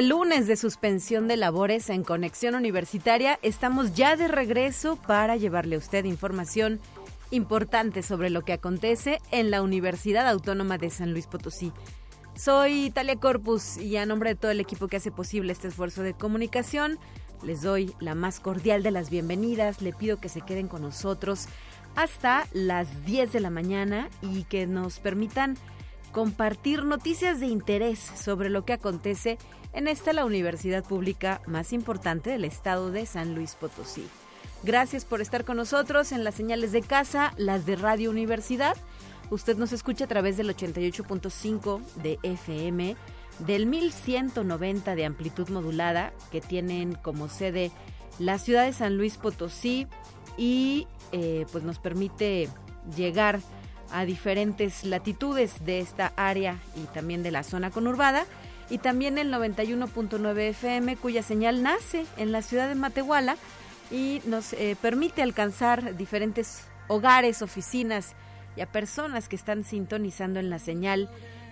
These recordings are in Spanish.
De lunes de suspensión de labores en Conexión Universitaria, estamos ya de regreso para llevarle a usted información importante sobre lo que acontece en la Universidad Autónoma de San Luis Potosí. Soy Talia Corpus y a nombre de todo el equipo que hace posible este esfuerzo de comunicación, les doy la más cordial de las bienvenidas. Le pido que se queden con nosotros hasta las 10 de la mañana y que nos permitan compartir noticias de interés sobre lo que acontece en esta la universidad pública más importante del estado de San Luis Potosí. Gracias por estar con nosotros en las señales de casa, las de Radio Universidad. Usted nos escucha a través del 88.5 de FM, del 1190 de amplitud modulada, que tienen como sede la ciudad de San Luis Potosí y eh, pues nos permite llegar a diferentes latitudes de esta área y también de la zona conurbada. Y también el 91.9 FM, cuya señal nace en la ciudad de Matehuala y nos eh, permite alcanzar diferentes hogares, oficinas y a personas que están sintonizando en la señal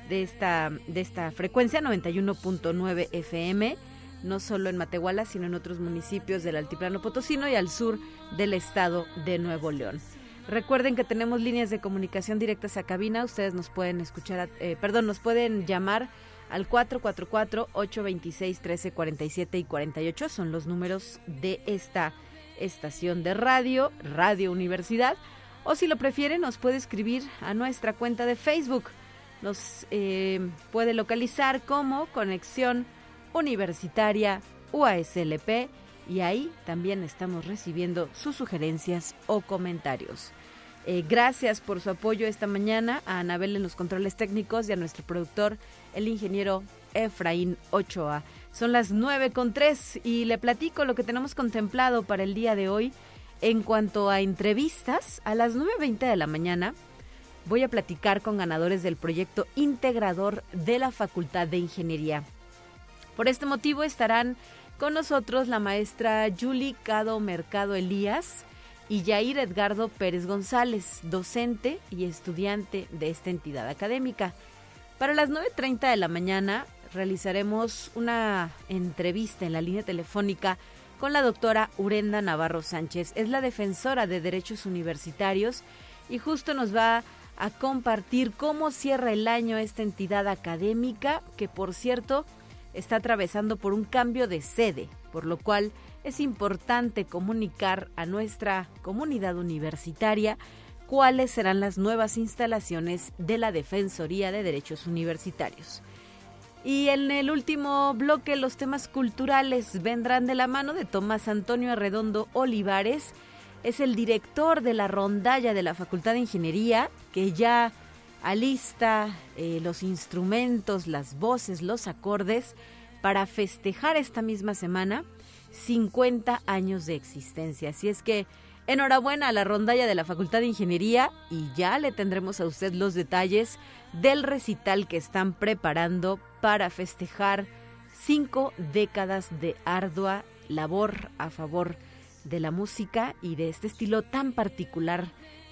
de esta, de esta frecuencia 91.9 FM, no solo en Matehuala, sino en otros municipios del Altiplano Potosino y al sur del estado de Nuevo León. Recuerden que tenemos líneas de comunicación directas a cabina. Ustedes nos pueden escuchar, eh, perdón, nos pueden llamar al 444-826-1347 y 48. Son los números de esta estación de radio, Radio Universidad. O si lo prefieren, nos puede escribir a nuestra cuenta de Facebook. Nos eh, puede localizar como Conexión Universitaria UASLP y ahí también estamos recibiendo sus sugerencias o comentarios. Eh, gracias por su apoyo esta mañana a Anabel en los controles técnicos y a nuestro productor, el ingeniero Efraín Ochoa. Son las nueve con tres y le platico lo que tenemos contemplado para el día de hoy. En cuanto a entrevistas, a las 9.20 de la mañana voy a platicar con ganadores del proyecto integrador de la Facultad de Ingeniería. Por este motivo estarán con nosotros la maestra Julie Cado Mercado Elías y Jair Edgardo Pérez González, docente y estudiante de esta entidad académica. Para las 9.30 de la mañana realizaremos una entrevista en la línea telefónica con la doctora Urenda Navarro Sánchez. Es la defensora de derechos universitarios y justo nos va a compartir cómo cierra el año esta entidad académica que, por cierto, está atravesando por un cambio de sede, por lo cual es importante comunicar a nuestra comunidad universitaria cuáles serán las nuevas instalaciones de la Defensoría de Derechos Universitarios. Y en el último bloque, los temas culturales vendrán de la mano de Tomás Antonio Arredondo Olivares. Es el director de la rondalla de la Facultad de Ingeniería, que ya alista eh, los instrumentos, las voces, los acordes para festejar esta misma semana 50 años de existencia. Así es que enhorabuena a la rondalla de la Facultad de Ingeniería y ya le tendremos a usted los detalles del recital que están preparando para festejar cinco décadas de ardua labor a favor de la música y de este estilo tan particular,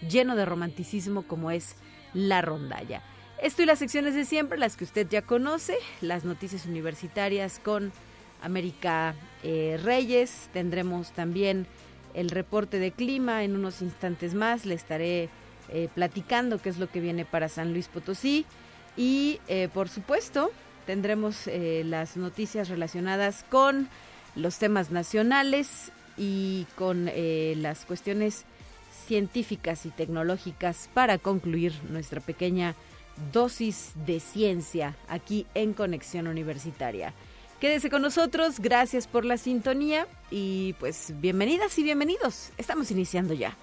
lleno de romanticismo como es la rondalla. Esto y las secciones de siempre, las que usted ya conoce, las noticias universitarias con América eh, Reyes, tendremos también el reporte de clima en unos instantes más, le estaré eh, platicando qué es lo que viene para San Luis Potosí. Y eh, por supuesto tendremos las noticias relacionadas con los temas nacionales y con las cuestiones científicas y tecnológicas para concluir nuestra pequeña dosis de ciencia aquí en Conexión Universitaria. Quédese con nosotros, gracias por la sintonía y pues bienvenidas y bienvenidos. Estamos iniciando ya.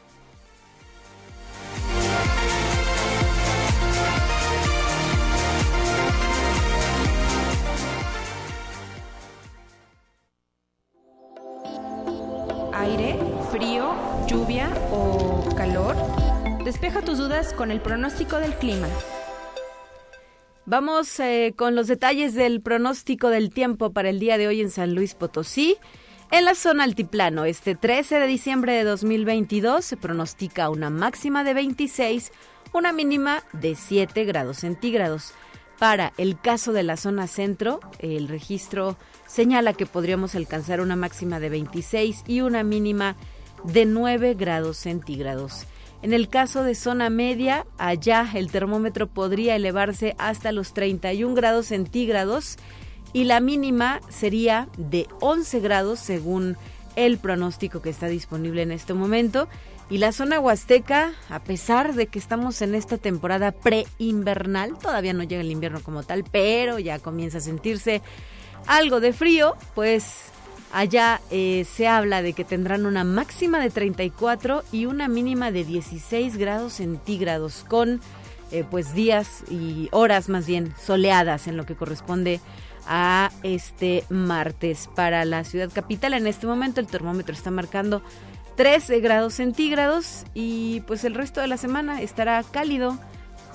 aire, frío, lluvia o calor? Despeja tus dudas con el pronóstico del clima. Vamos eh, con los detalles del pronóstico del tiempo para el día de hoy en San Luis Potosí. En la zona altiplano, este 13 de diciembre de 2022 se pronostica una máxima de 26, una mínima de 7 grados centígrados. Para el caso de la zona centro, el registro señala que podríamos alcanzar una máxima de 26 y una mínima de 9 grados centígrados. En el caso de zona media, allá el termómetro podría elevarse hasta los 31 grados centígrados y la mínima sería de 11 grados según el pronóstico que está disponible en este momento. Y la zona huasteca, a pesar de que estamos en esta temporada pre-invernal, todavía no llega el invierno como tal, pero ya comienza a sentirse algo de frío, pues allá eh, se habla de que tendrán una máxima de 34 y una mínima de 16 grados centígrados, con eh, pues días y horas más bien soleadas en lo que corresponde a este martes. Para la ciudad capital en este momento el termómetro está marcando 13 grados centígrados y pues el resto de la semana estará cálido.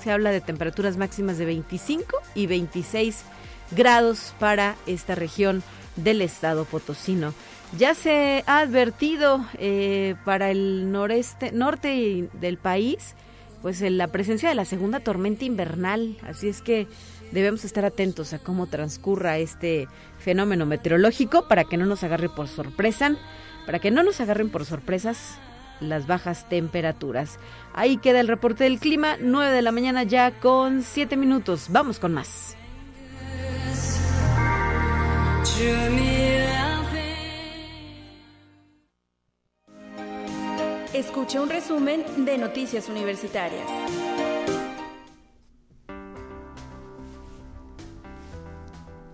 Se habla de temperaturas máximas de 25 y 26 grados para esta región del estado potosino. Ya se ha advertido eh, para el noreste, norte del país, pues la presencia de la segunda tormenta invernal. Así es que debemos estar atentos a cómo transcurra este fenómeno meteorológico para que no nos agarre por sorpresa para que no nos agarren por sorpresas las bajas temperaturas. Ahí queda el reporte del clima, 9 de la mañana ya con 7 minutos. Vamos con más. Escucha un resumen de Noticias Universitarias.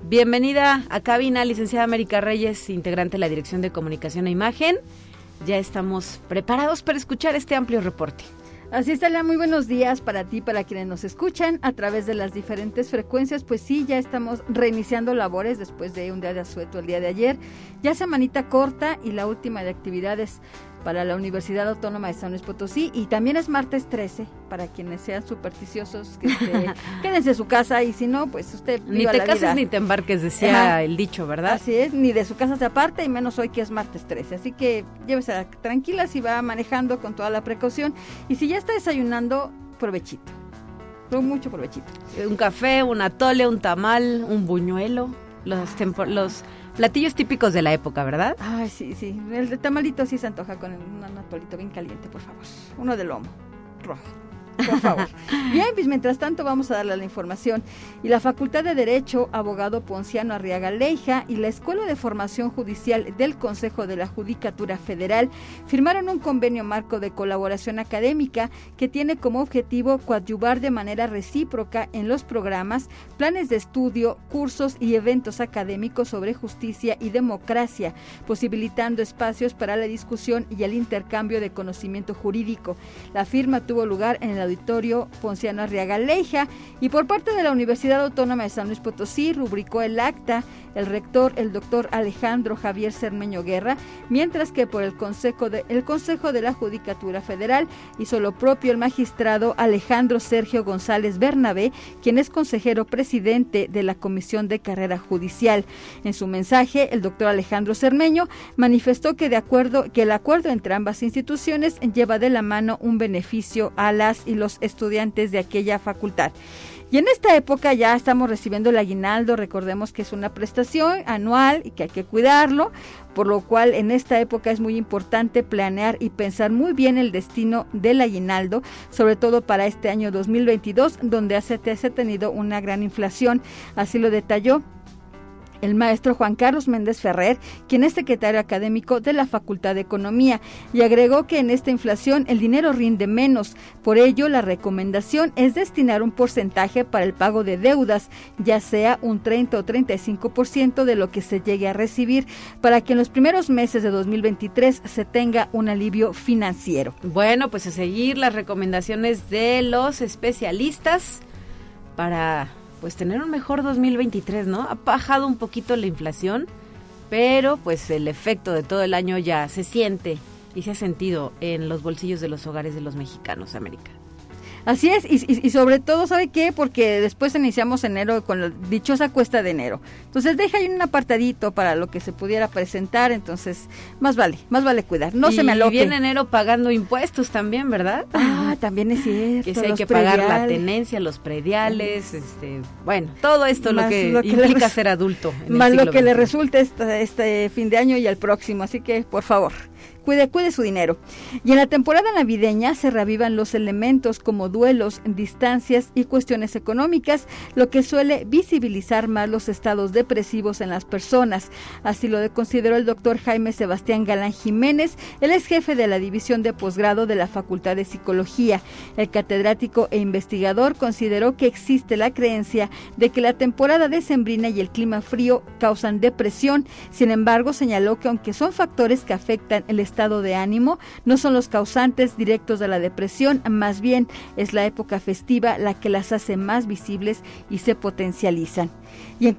Bienvenida a cabina, licenciada América Reyes, integrante de la Dirección de Comunicación e Imagen. Ya estamos preparados para escuchar este amplio reporte. Así está, muy buenos días para ti, para quienes nos escuchan a través de las diferentes frecuencias. Pues sí, ya estamos reiniciando labores después de un día de asueto el día de ayer. Ya semanita corta y la última de actividades para la Universidad Autónoma de San Luis Potosí y también es martes 13 para quienes sean supersticiosos que quédense en su casa y si no pues usted ni te cases ni te embarques decía el dicho verdad así es ni de su casa se aparte y menos hoy que es martes 13 así que llévese tranquila si va manejando con toda la precaución. Y si ya está desayunando provechito. Mucho provechito. Un café un atole un tamal un buñuelo los los Platillos típicos de la época, ¿verdad? Ay, sí, sí. El tamalito sí se antoja con un atolito bien caliente, por favor. Uno de lomo, rojo por favor. Bien, pues mientras tanto vamos a darle la información. Y la Facultad de Derecho, abogado Ponciano Arriaga Leija y la Escuela de Formación Judicial del Consejo de la Judicatura Federal firmaron un convenio marco de colaboración académica que tiene como objetivo coadyuvar de manera recíproca en los programas, planes de estudio, cursos y eventos académicos sobre justicia y democracia, posibilitando espacios para la discusión y el intercambio de conocimiento jurídico. La firma tuvo lugar en la auditorio Ponciano Arriaga Leija y por parte de la Universidad Autónoma de San Luis Potosí rubricó el acta el rector, el doctor Alejandro Javier Cermeño Guerra, mientras que por el Consejo de, el Consejo de la Judicatura Federal hizo lo propio el magistrado Alejandro Sergio González Bernabé, quien es consejero presidente de la Comisión de Carrera Judicial. En su mensaje, el doctor Alejandro Cermeño manifestó que de acuerdo que el acuerdo entre ambas instituciones lleva de la mano un beneficio a las y los estudiantes de aquella facultad. Y en esta época ya estamos recibiendo el aguinaldo, recordemos que es una prestación anual y que hay que cuidarlo, por lo cual en esta época es muy importante planear y pensar muy bien el destino del aguinaldo, sobre todo para este año 2022, donde se ha tenido una gran inflación, así lo detalló el maestro Juan Carlos Méndez Ferrer, quien es secretario académico de la Facultad de Economía, y agregó que en esta inflación el dinero rinde menos. Por ello, la recomendación es destinar un porcentaje para el pago de deudas, ya sea un 30 o 35% de lo que se llegue a recibir, para que en los primeros meses de 2023 se tenga un alivio financiero. Bueno, pues a seguir las recomendaciones de los especialistas para pues tener un mejor 2023, ¿no? Ha bajado un poquito la inflación, pero pues el efecto de todo el año ya se siente y se ha sentido en los bolsillos de los hogares de los mexicanos, América. Así es, y, sobre todo, ¿sabe qué? Porque después iniciamos enero con la dichosa cuesta de enero. Entonces deja ahí un apartadito para lo que se pudiera presentar, entonces más vale, más vale cuidar, no se me aloque. Y viene enero pagando impuestos también, ¿verdad? Ah, también es cierto. Que si hay que pagar la tenencia, los prediales, este, bueno, todo esto lo que, implica ser adulto. más lo que le resulte este, este fin de año y el próximo, así que por favor cuide, cuide su dinero. Y en la temporada navideña se revivan los elementos como duelos, distancias y cuestiones económicas, lo que suele visibilizar más los estados depresivos en las personas. Así lo consideró el doctor Jaime Sebastián Galán Jiménez, él es jefe de la división de posgrado de la Facultad de Psicología. El catedrático e investigador consideró que existe la creencia de que la temporada decembrina y el clima frío causan depresión. Sin embargo, señaló que aunque son factores que afectan el estado estado de ánimo no son los causantes directos de la depresión, más bien es la época festiva la que las hace más visibles y se potencializan. Y, en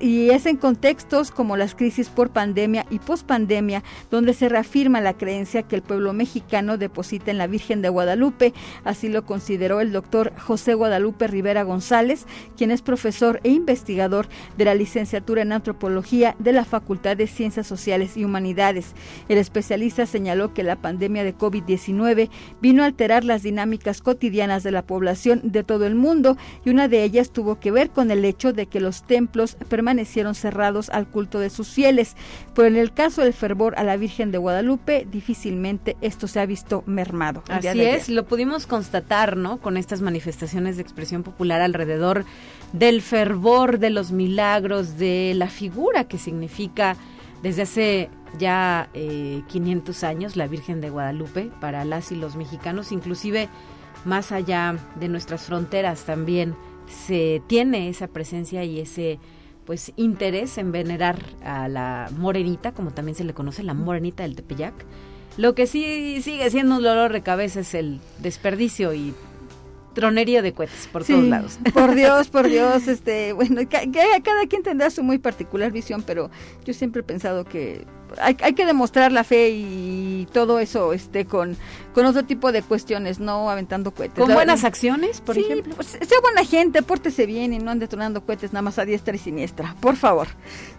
y es en contextos como las crisis por pandemia y pospandemia donde se reafirma la creencia que el pueblo mexicano deposita en la Virgen de Guadalupe. Así lo consideró el doctor José Guadalupe Rivera González, quien es profesor e investigador de la licenciatura en antropología de la Facultad de Ciencias Sociales y Humanidades. El especialista señaló que la pandemia de COVID-19 vino a alterar las dinámicas cotidianas de la población de todo el mundo y una de ellas tuvo que ver con el hecho de que los templos permanecieron cerrados al culto de sus fieles, pero en el caso del fervor a la Virgen de Guadalupe, difícilmente esto se ha visto mermado. Así es, lo pudimos constatar, ¿no? Con estas manifestaciones de expresión popular alrededor del fervor, de los milagros, de la figura que significa desde hace ya 500 eh, años la Virgen de Guadalupe para las y los mexicanos, inclusive más allá de nuestras fronteras también se tiene esa presencia y ese pues interés en venerar a la morenita, como también se le conoce, la morenita del Tepeyac. Lo que sí sigue siendo un dolor de cabeza es el desperdicio y tronería de cohetes por todos lados. Por Dios, por Dios, este, bueno, cada quien tendrá su muy particular visión, pero yo siempre he pensado que hay, hay, que demostrar la fe y todo eso este con, con otro tipo de cuestiones, no aventando cohetes. ¿Con buenas acciones, por ejemplo? Pues, sea buena gente, pórtese bien y no ande tronando cohetes nada más a diestra y siniestra, por favor.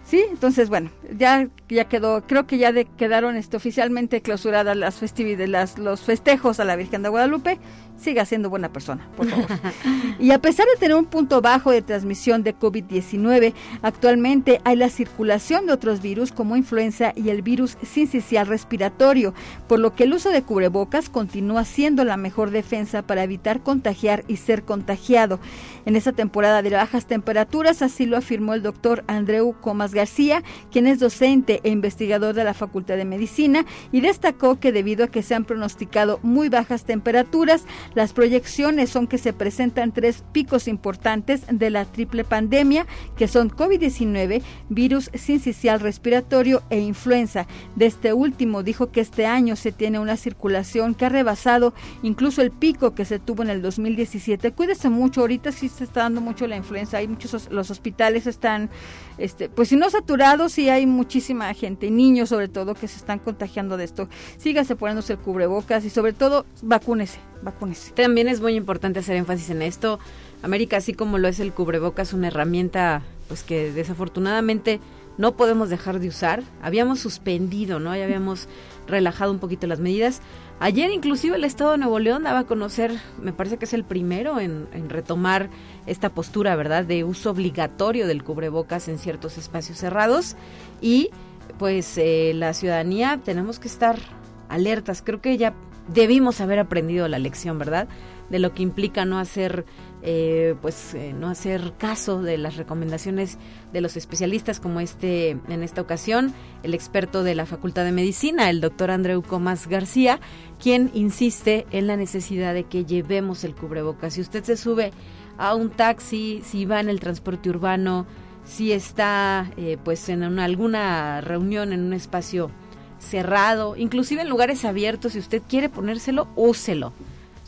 Sí, entonces bueno, ya ya quedó, creo que ya de, quedaron este, oficialmente clausuradas las festividades, las, los festejos a la Virgen de Guadalupe. Siga siendo buena persona, por favor. y a pesar de tener un punto bajo de transmisión de COVID-19, actualmente hay la circulación de otros virus como influenza y el virus sincicial respiratorio, por lo que el uso de cubrebocas continúa siendo la mejor defensa para evitar contagiar y ser contagiado. En esta temporada de bajas temperaturas, así lo afirmó el doctor Andreu Comas García, quien es docente e investigador de la Facultad de Medicina, y destacó que debido a que se han pronosticado muy bajas temperaturas, las proyecciones son que se presentan tres picos importantes de la triple pandemia, que son COVID-19, virus sincicial respiratorio e influenza de este último dijo que este año se tiene una circulación que ha rebasado incluso el pico que se tuvo en el 2017. Cuídese mucho, ahorita sí se está dando mucho la influenza, hay muchos los hospitales están este pues si no saturados, sí hay muchísima gente, niños sobre todo que se están contagiando de esto. Sígase poniéndose el cubrebocas y sobre todo vacúnese, vacúnese. También es muy importante hacer énfasis en esto. América, así como lo es el cubrebocas, una herramienta pues que desafortunadamente no podemos dejar de usar. Habíamos suspendido, ¿no? Ya habíamos relajado un poquito las medidas. Ayer inclusive el Estado de Nuevo León daba a conocer, me parece que es el primero en, retomar esta postura, ¿verdad?, de uso obligatorio del cubrebocas en ciertos espacios cerrados. Y pues eh, la ciudadanía tenemos que estar alertas. Creo que ya debimos haber aprendido la lección, ¿verdad? De lo que implica no hacer eh, pues eh, no hacer caso de las recomendaciones de los especialistas como este en esta ocasión el experto de la Facultad de Medicina el doctor Andreu Comas García quien insiste en la necesidad de que llevemos el cubrebocas si usted se sube a un taxi si va en el transporte urbano si está eh, pues en alguna reunión en un espacio cerrado inclusive en lugares abiertos si usted quiere ponérselo úselo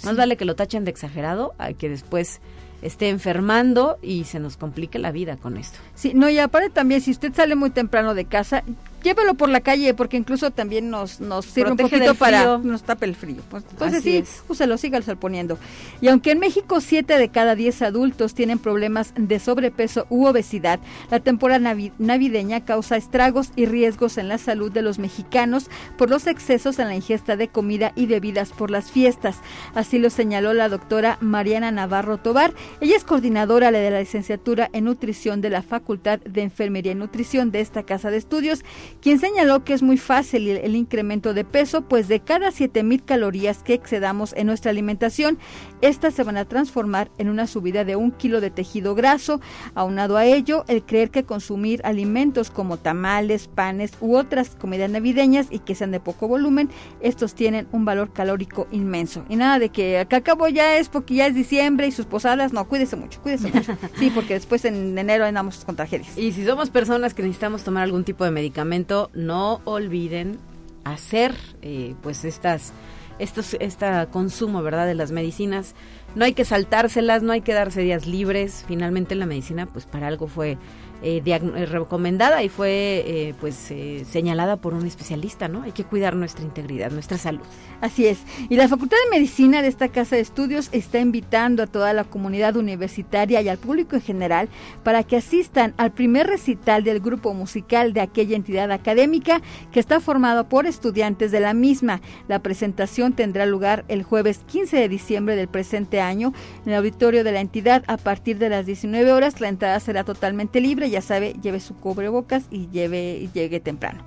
más vale que lo tachen de exagerado a que después esté enfermando y se nos complique la vida con esto. Sí, no, y aparte también, si usted sale muy temprano de casa, llévelo por la calle porque incluso también nos, nos sirve un poquito para nos tape el frío. Pues, entonces sí, es. úselo, sígalo poniendo. Y aunque en México 7 de cada 10 adultos tienen problemas de sobrepeso u obesidad, la temporada navideña causa estragos y riesgos en la salud de los mexicanos por los excesos en la ingesta de comida y bebidas por las fiestas. Así lo señaló la doctora Mariana Navarro Tobar. Ella es coordinadora de la licenciatura en nutrición de la Facultad de Enfermería y Nutrición de esta casa de estudios quien señaló que es muy fácil el, incremento de peso, pues de cada 7000 calorías que excedamos en nuestra alimentación, estas se van a transformar en una subida de un kilo de tejido graso. Aunado a ello, el creer que consumir alimentos como tamales, panes u otras comidas navideñas y que sean de poco volumen, estos tienen un valor calórico inmenso. Y nada de que acá acabo ya es porque ya es diciembre y sus posadas, no, cuídese mucho, cuídese mucho. Sí, porque después en enero andamos con tragedias. Y si somos personas que necesitamos tomar algún tipo de medicamento, no olviden hacer eh, pues estas estos este consumo verdad de las medicinas. No hay que saltárselas no hay que darse días libres. Finalmente la medicina pues para algo fue eh, eh, recomendada y fue eh, pues señalada por un especialista, ¿no? Hay que cuidar nuestra integridad, nuestra salud. Así es. Y la Facultad de Medicina de esta Casa de Estudios está invitando a toda la comunidad universitaria y al público en general para que asistan al primer recital del grupo musical de aquella entidad académica que está formado por estudiantes de la misma. La presentación tendrá lugar el jueves 15 de diciembre del presente año en el auditorio de la entidad a partir de las 19 horas. La entrada será totalmente libre ya sabe, lleve su cubrebocas y lleve, llegue temprano.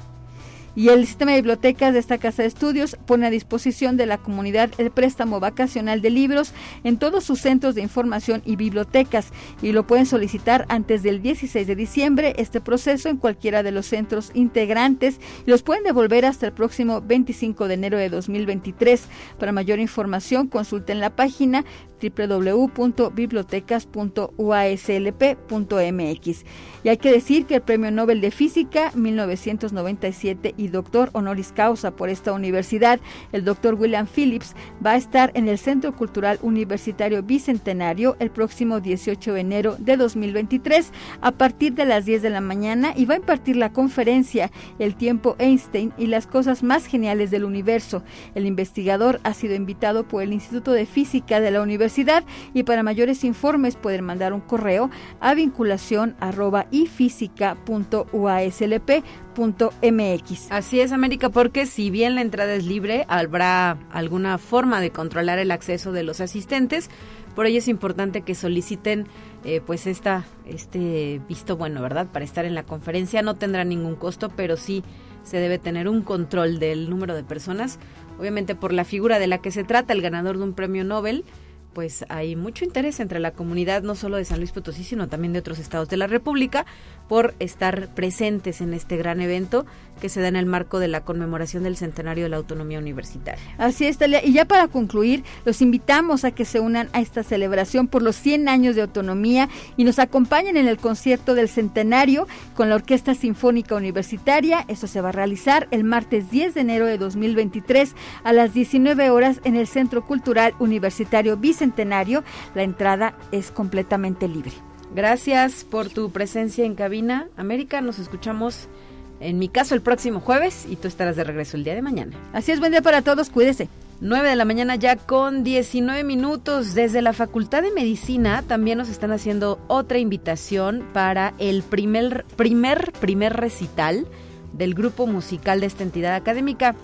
Y el sistema de bibliotecas de esta casa de estudios pone a disposición de la comunidad el préstamo vacacional de libros en todos sus centros de información y bibliotecas y lo pueden solicitar antes del 16 de diciembre este proceso en cualquiera de los centros integrantes y los pueden devolver hasta el próximo 25 de enero de 2023. Para mayor información consulten la página www.bibliotecas.uaslp.mx. Y hay que decir que el Premio Nobel de Física 1997 y doctor honoris causa por esta universidad, el doctor William Phillips, va a estar en el Centro Cultural Universitario Bicentenario el próximo 18 de enero de 2023 a partir de las 10 de la mañana y va a impartir la conferencia El tiempo Einstein y las cosas más geniales del universo. El investigador ha sido invitado por el Instituto de Física de la Universidad y para mayores informes pueden mandar un correo a vinculación arroba Así es, América, porque si bien la entrada es libre, habrá alguna forma de controlar el acceso de los asistentes. Por ello es importante que soliciten eh, pues esta, este visto bueno, ¿verdad? Para estar en la conferencia no tendrá ningún costo, pero sí se debe tener un control del número de personas. Obviamente por la figura de la que se trata, el ganador de un premio Nobel, pues hay mucho interés entre la comunidad, no solo de San Luis Potosí, sino también de otros estados de la República, por estar presentes en este gran evento que se da en el marco de la conmemoración del centenario de la autonomía universitaria. Así es, Talia. Y ya para concluir, los invitamos a que se unan a esta celebración por los 100 años de autonomía y nos acompañen en el concierto del centenario con la Orquesta Sinfónica Universitaria. Eso se va a realizar el martes 10 de enero de 2023 a las 19 horas en el Centro Cultural Universitario Bicentenario. La entrada es completamente libre. Gracias por tu presencia en cabina. América, nos escuchamos en mi caso el próximo jueves y tú estarás de regreso el día de mañana. Así es, buen día para todos, cuídese. 9 de la mañana ya con 19 minutos. Desde la Facultad de Medicina también nos están haciendo otra invitación para el primer, primer, primer recital del grupo musical de esta entidad académica.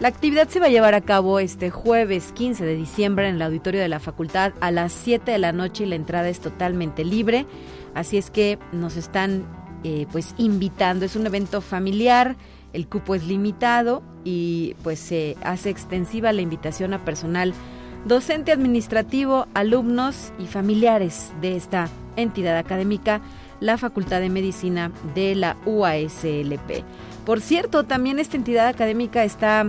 La actividad se va a llevar a cabo este jueves 15 de diciembre en el auditorio de la facultad a las 7 de la noche y la entrada es totalmente libre. Así es que nos están eh, pues invitando. Es un evento familiar, el cupo es limitado y pues se hace extensiva la invitación a personal docente administrativo, alumnos y familiares de esta entidad académica, la Facultad de Medicina de la UASLP. Por cierto, también esta entidad académica está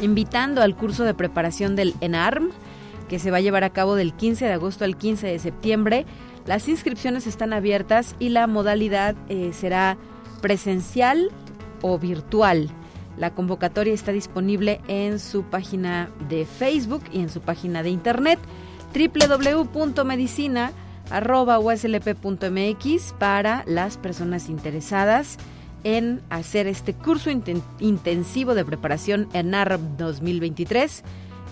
invitando al curso de preparación del ENARM, que se va a llevar a cabo del 15 de agosto al 15 de septiembre. Las inscripciones están abiertas y la modalidad eh, será presencial o virtual. La convocatoria está disponible en su página de Facebook y en su página de internet. www.medicina.uslp.mx para las personas interesadas en hacer este curso intensivo de preparación ENAR 2023.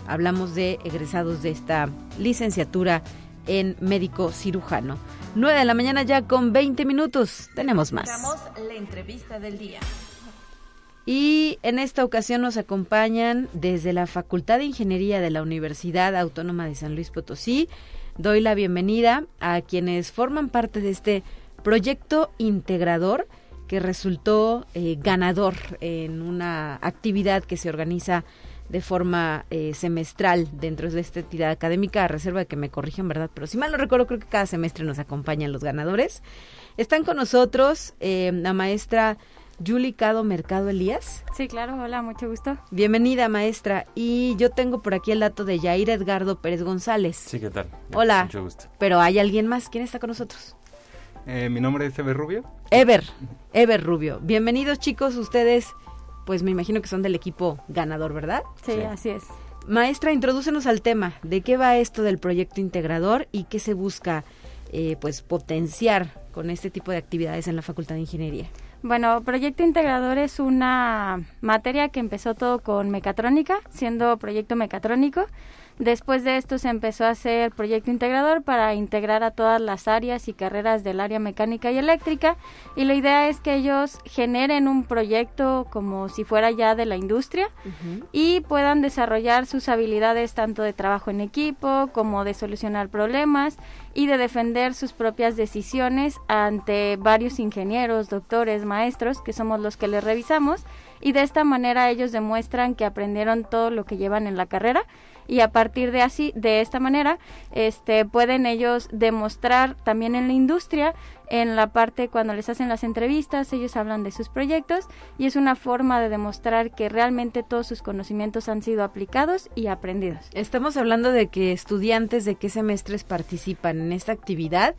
Hablamos de egresados de esta licenciatura en médico cirujano. 9 de la mañana ya con 20 minutos. Tenemos más. la entrevista del día. Y en esta ocasión nos acompañan desde la Facultad de Ingeniería de la Universidad Autónoma de San Luis Potosí. Doy la bienvenida a quienes forman parte de este proyecto integrador que resultó eh, ganador en una actividad que se organiza de forma eh, semestral dentro de esta entidad académica, a reserva de que me corrijan, ¿verdad? Pero si mal no recuerdo, creo que cada semestre nos acompañan los ganadores. Están con nosotros eh, la maestra Julie Cado Mercado Elías. Sí, claro, hola, mucho gusto. Bienvenida, maestra. Y yo tengo por aquí el dato de Yair Edgardo Pérez González. Sí, ¿qué tal? Hola. Mucho gusto. Pero hay alguien más. ¿Quién está con nosotros? Eh, mi nombre es Ever Rubio. Ever, Ever Rubio. Bienvenidos, chicos, ustedes pues me imagino que son del equipo ganador, ¿verdad? Sí, así es. Maestra, introdúcenos al tema. ¿De qué va esto del proyecto integrador y qué se busca eh, pues potenciar con este tipo de actividades en la Facultad de Ingeniería? Bueno, Proyecto Integrador es una materia que empezó todo con mecatrónica, siendo proyecto mecatrónico. Después de esto se empezó a hacer proyecto integrador para integrar a todas las áreas y carreras del área mecánica y eléctrica y la idea es que ellos generen un proyecto como si fuera ya de la industria y puedan desarrollar sus habilidades tanto de trabajo en equipo como de solucionar problemas y de defender sus propias decisiones ante varios ingenieros, doctores, maestros que somos los que les revisamos y de esta manera ellos demuestran que aprendieron todo lo que llevan en la carrera y a partir de así de esta manera este pueden ellos demostrar también en la industria en la parte cuando les hacen las entrevistas ellos hablan de sus proyectos y es una forma de demostrar que realmente todos sus conocimientos han sido aplicados y aprendidos. Estamos hablando de que estudiantes de qué semestres participan en esta actividad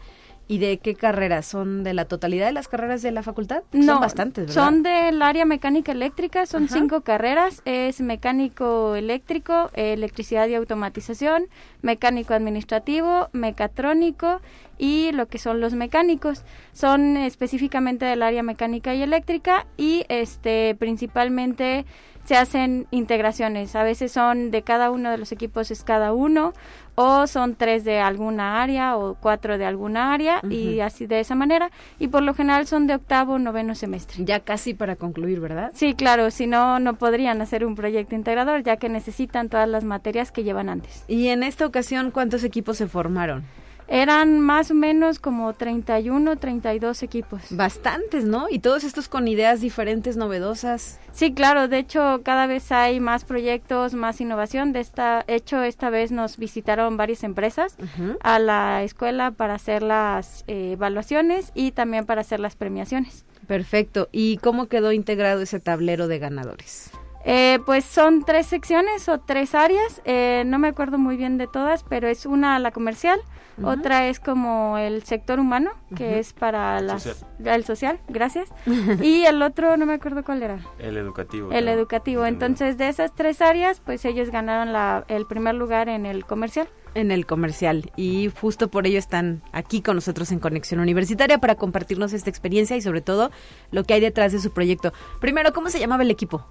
¿Y de qué carreras? ¿Son de la totalidad de las carreras de la facultad? No, son bastantes, ¿verdad? Son del área mecánica eléctrica, son cinco carreras. Es mecánico eléctrico, electricidad y automatización, mecánico administrativo, mecatrónico y lo que son los mecánicos. Son específicamente del área mecánica y eléctrica y este principalmente se hacen integraciones. A veces son de cada uno de los equipos es cada uno o son tres de alguna área o cuatro de alguna área y así de esa manera y por lo general son de octavo o noveno semestre. Ya casi para concluir, ¿verdad? Sí, claro, si no, no podrían hacer un proyecto integrador ya que necesitan todas las materias que llevan antes. Y en esta ocasión, ¿cuántos equipos se formaron? Eran más o menos como 31, 32 equipos. Bastantes, ¿no? Y todos estos con ideas diferentes, novedosas. Sí, claro, de hecho cada vez hay más proyectos, más innovación. De esta hecho, esta vez nos visitaron varias empresas a la escuela para hacer las eh, evaluaciones y también para hacer las premiaciones. Perfecto. ¿Y cómo quedó integrado ese tablero de ganadores? Eh, pues son tres secciones o tres áreas, eh, no me acuerdo muy bien de todas, pero es una la comercial, otra es como el sector humano, que es para las, el social, gracias, y el otro no me acuerdo cuál era. El educativo. El educativo, entonces de esas tres áreas, pues ellos ganaron la, el primer lugar en el comercial en el comercial y justo por ello están aquí con nosotros en Conexión Universitaria para compartirnos esta experiencia y sobre todo lo que hay detrás de su proyecto. Primero, ¿cómo se llamaba el equipo?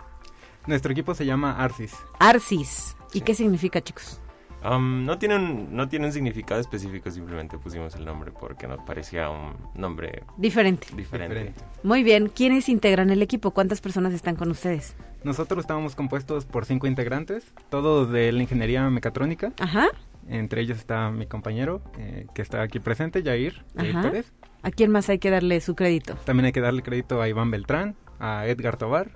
Nuestro equipo se llama Arcis. Arcis. ¿Y qué significa, chicos? No, tiene un, no tiene un significado específico, simplemente pusimos el nombre porque nos parecía un nombre diferente. diferente. Muy bien, ¿quiénes integran el equipo? ¿Cuántas personas están con ustedes? Nosotros estábamos compuestos por cinco integrantes, todos de la ingeniería mecatrónica. Ajá. Entre ellos está mi compañero, eh, que está aquí presente, Jair, Pérez. ¿A quién más hay que darle su crédito? También hay que darle crédito a Iván Beltrán, a Edgar Tobar,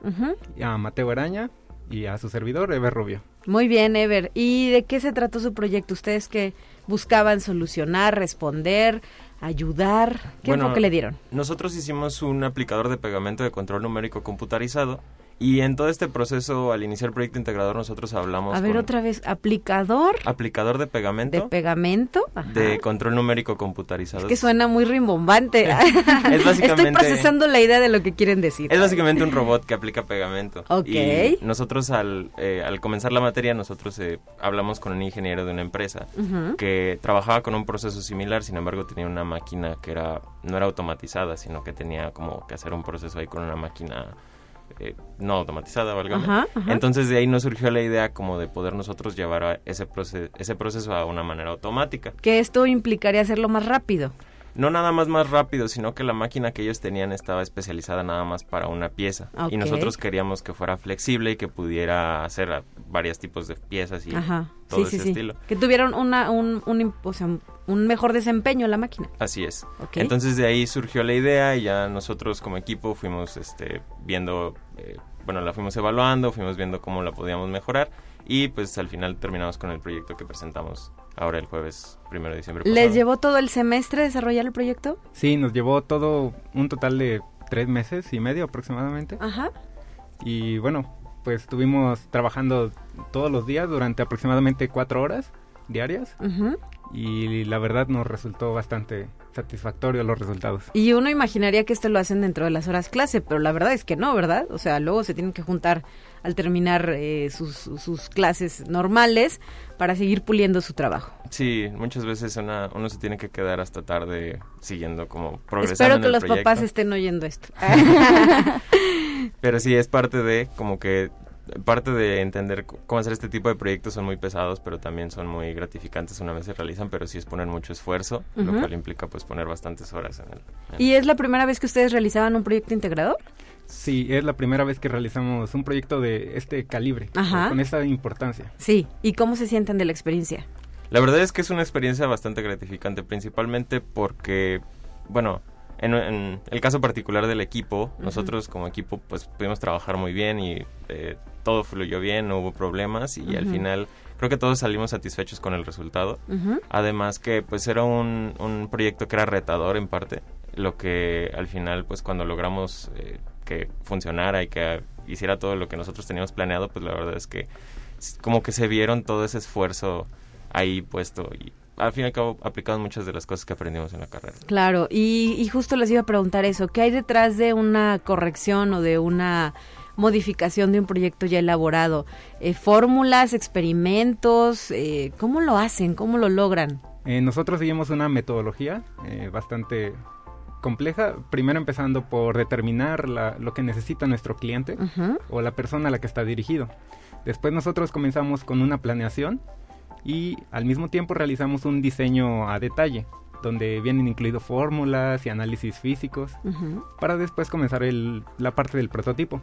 a Mateo Araña y a su servidor, Ever Rubio. Muy bien, Ever. ¿Y de qué se trató su proyecto? ¿Ustedes que buscaban solucionar, responder, ayudar? ¿Qué bueno, que le dieron? Nosotros hicimos un aplicador de pegamento de control numérico computarizado Y en todo este proceso, al iniciar el proyecto integrador, nosotros hablamos A ver, con otra vez, aplicador aplicador de pegamento, de pegamento. Ajá. de control numérico computarizado. Es que suena muy rimbombante. Es básicamente- Estoy procesando la idea de lo que quieren decir. Es básicamente un robot que aplica pegamento. Ok. Y nosotros al, eh, al comenzar la materia, nosotros eh, hablamos con un ingeniero de una empresa que trabajaba con un proceso similar, sin embargo tenía una máquina que era no era automatizada, sino que tenía como que hacer un proceso ahí con una máquina eh, no automatizada, válgame. Ajá, ajá. Entonces de ahí nos surgió la idea como de poder nosotros llevar a ese, proce- ese proceso a una manera automática. Que esto implicaría hacerlo más rápido. No nada más más rápido, sino que la máquina que ellos tenían estaba especializada nada más para una pieza. Y nosotros queríamos que fuera flexible y que pudiera hacer varios tipos de piezas y Ajá. todo sí, ese sí, sí. estilo. Que tuvieron una, un, un, o sea, un mejor desempeño la máquina. Así es. Entonces de ahí surgió la idea y ya nosotros como equipo fuimos este, viendo, eh, bueno, la fuimos evaluando, fuimos viendo cómo la podíamos mejorar y pues al final terminamos con el proyecto que presentamos ahora el jueves primero de diciembre. ¿Les llevó todo el semestre desarrollar el proyecto? Sí, nos llevó todo un total de tres meses y medio aproximadamente. Ajá. Y bueno, pues estuvimos trabajando todos los días durante aproximadamente cuatro horas diarias. Ujú. Y la verdad nos resultó bastante satisfactorio los resultados. Y uno imaginaría que esto lo hacen dentro de las horas clase, pero la verdad es que no, ¿verdad? O sea, luego se tienen que juntar al terminar eh, sus, sus clases normales para seguir puliendo su trabajo. Sí, muchas veces una, uno se tiene que quedar hasta tarde siguiendo como progresando Espero en que el los proyecto. papás estén oyendo esto. Pero sí, es parte de, como que, parte de entender cómo hacer este tipo de proyectos son muy pesados, pero también son muy gratificantes una vez se realizan, pero sí es poner mucho esfuerzo, lo cual implica pues poner bastantes horas en el... en- ¿Y es la primera vez que ustedes realizaban un proyecto integrador? Sí, es la primera vez que realizamos un proyecto de este calibre, Ajá. con esta importancia. Sí. ¿Y cómo se sienten de la experiencia? La verdad es que es una experiencia bastante gratificante, principalmente porque, bueno, en, en el caso particular del equipo, nosotros como equipo pues pudimos trabajar muy bien y eh, todo fluyó bien, no hubo problemas y al final creo que todos salimos satisfechos con el resultado. Además que pues era un, un proyecto que era retador en parte, lo que al final pues cuando logramos eh, que funcionara y que hiciera todo lo que nosotros teníamos planeado, pues la verdad es que como que se vieron todo ese esfuerzo ahí puesto y al fin y al cabo aplicamos muchas de las cosas que aprendimos en la carrera. Claro, y, y justo les iba a preguntar eso, ¿qué hay detrás de una corrección o de una modificación de un proyecto ya elaborado? Eh, ¿Fórmulas, experimentos? Eh, ¿Cómo lo hacen? ¿Cómo lo logran? Eh, nosotros seguimos una metodología eh, bastante compleja, primero empezando por determinar la- lo que necesita nuestro cliente Ujú. o la persona a la que está dirigido. Después nosotros comenzamos con una planeación y al mismo tiempo realizamos un diseño a detalle, donde vienen incluidos fórmulas y análisis físicos, Ujú. para después comenzar el- la parte del prototipo.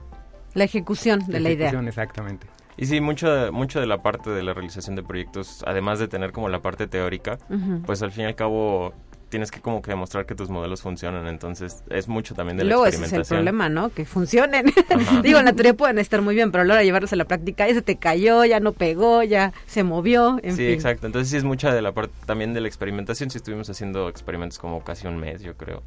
La ejecución de la idea. ejecución, Exactamente. Y sí, mucho, mucho de la parte de la realización de proyectos, además de tener como la parte teórica, Ujú. pues al fin y al cabo tienes que como que demostrar que tus modelos funcionan, entonces es mucho también de la luego ese es el experimentación. problema, ¿no? Que funcionen. Digo, en la teoría pueden estar muy bien, pero a la hora de llevarlos a la práctica ya se te cayó, ya no pegó, ya se movió, en sí, fin. exacto. Entonces sí es mucha de la parte también de la experimentación. Si estuvimos haciendo experimentos como casi un mes, yo creo.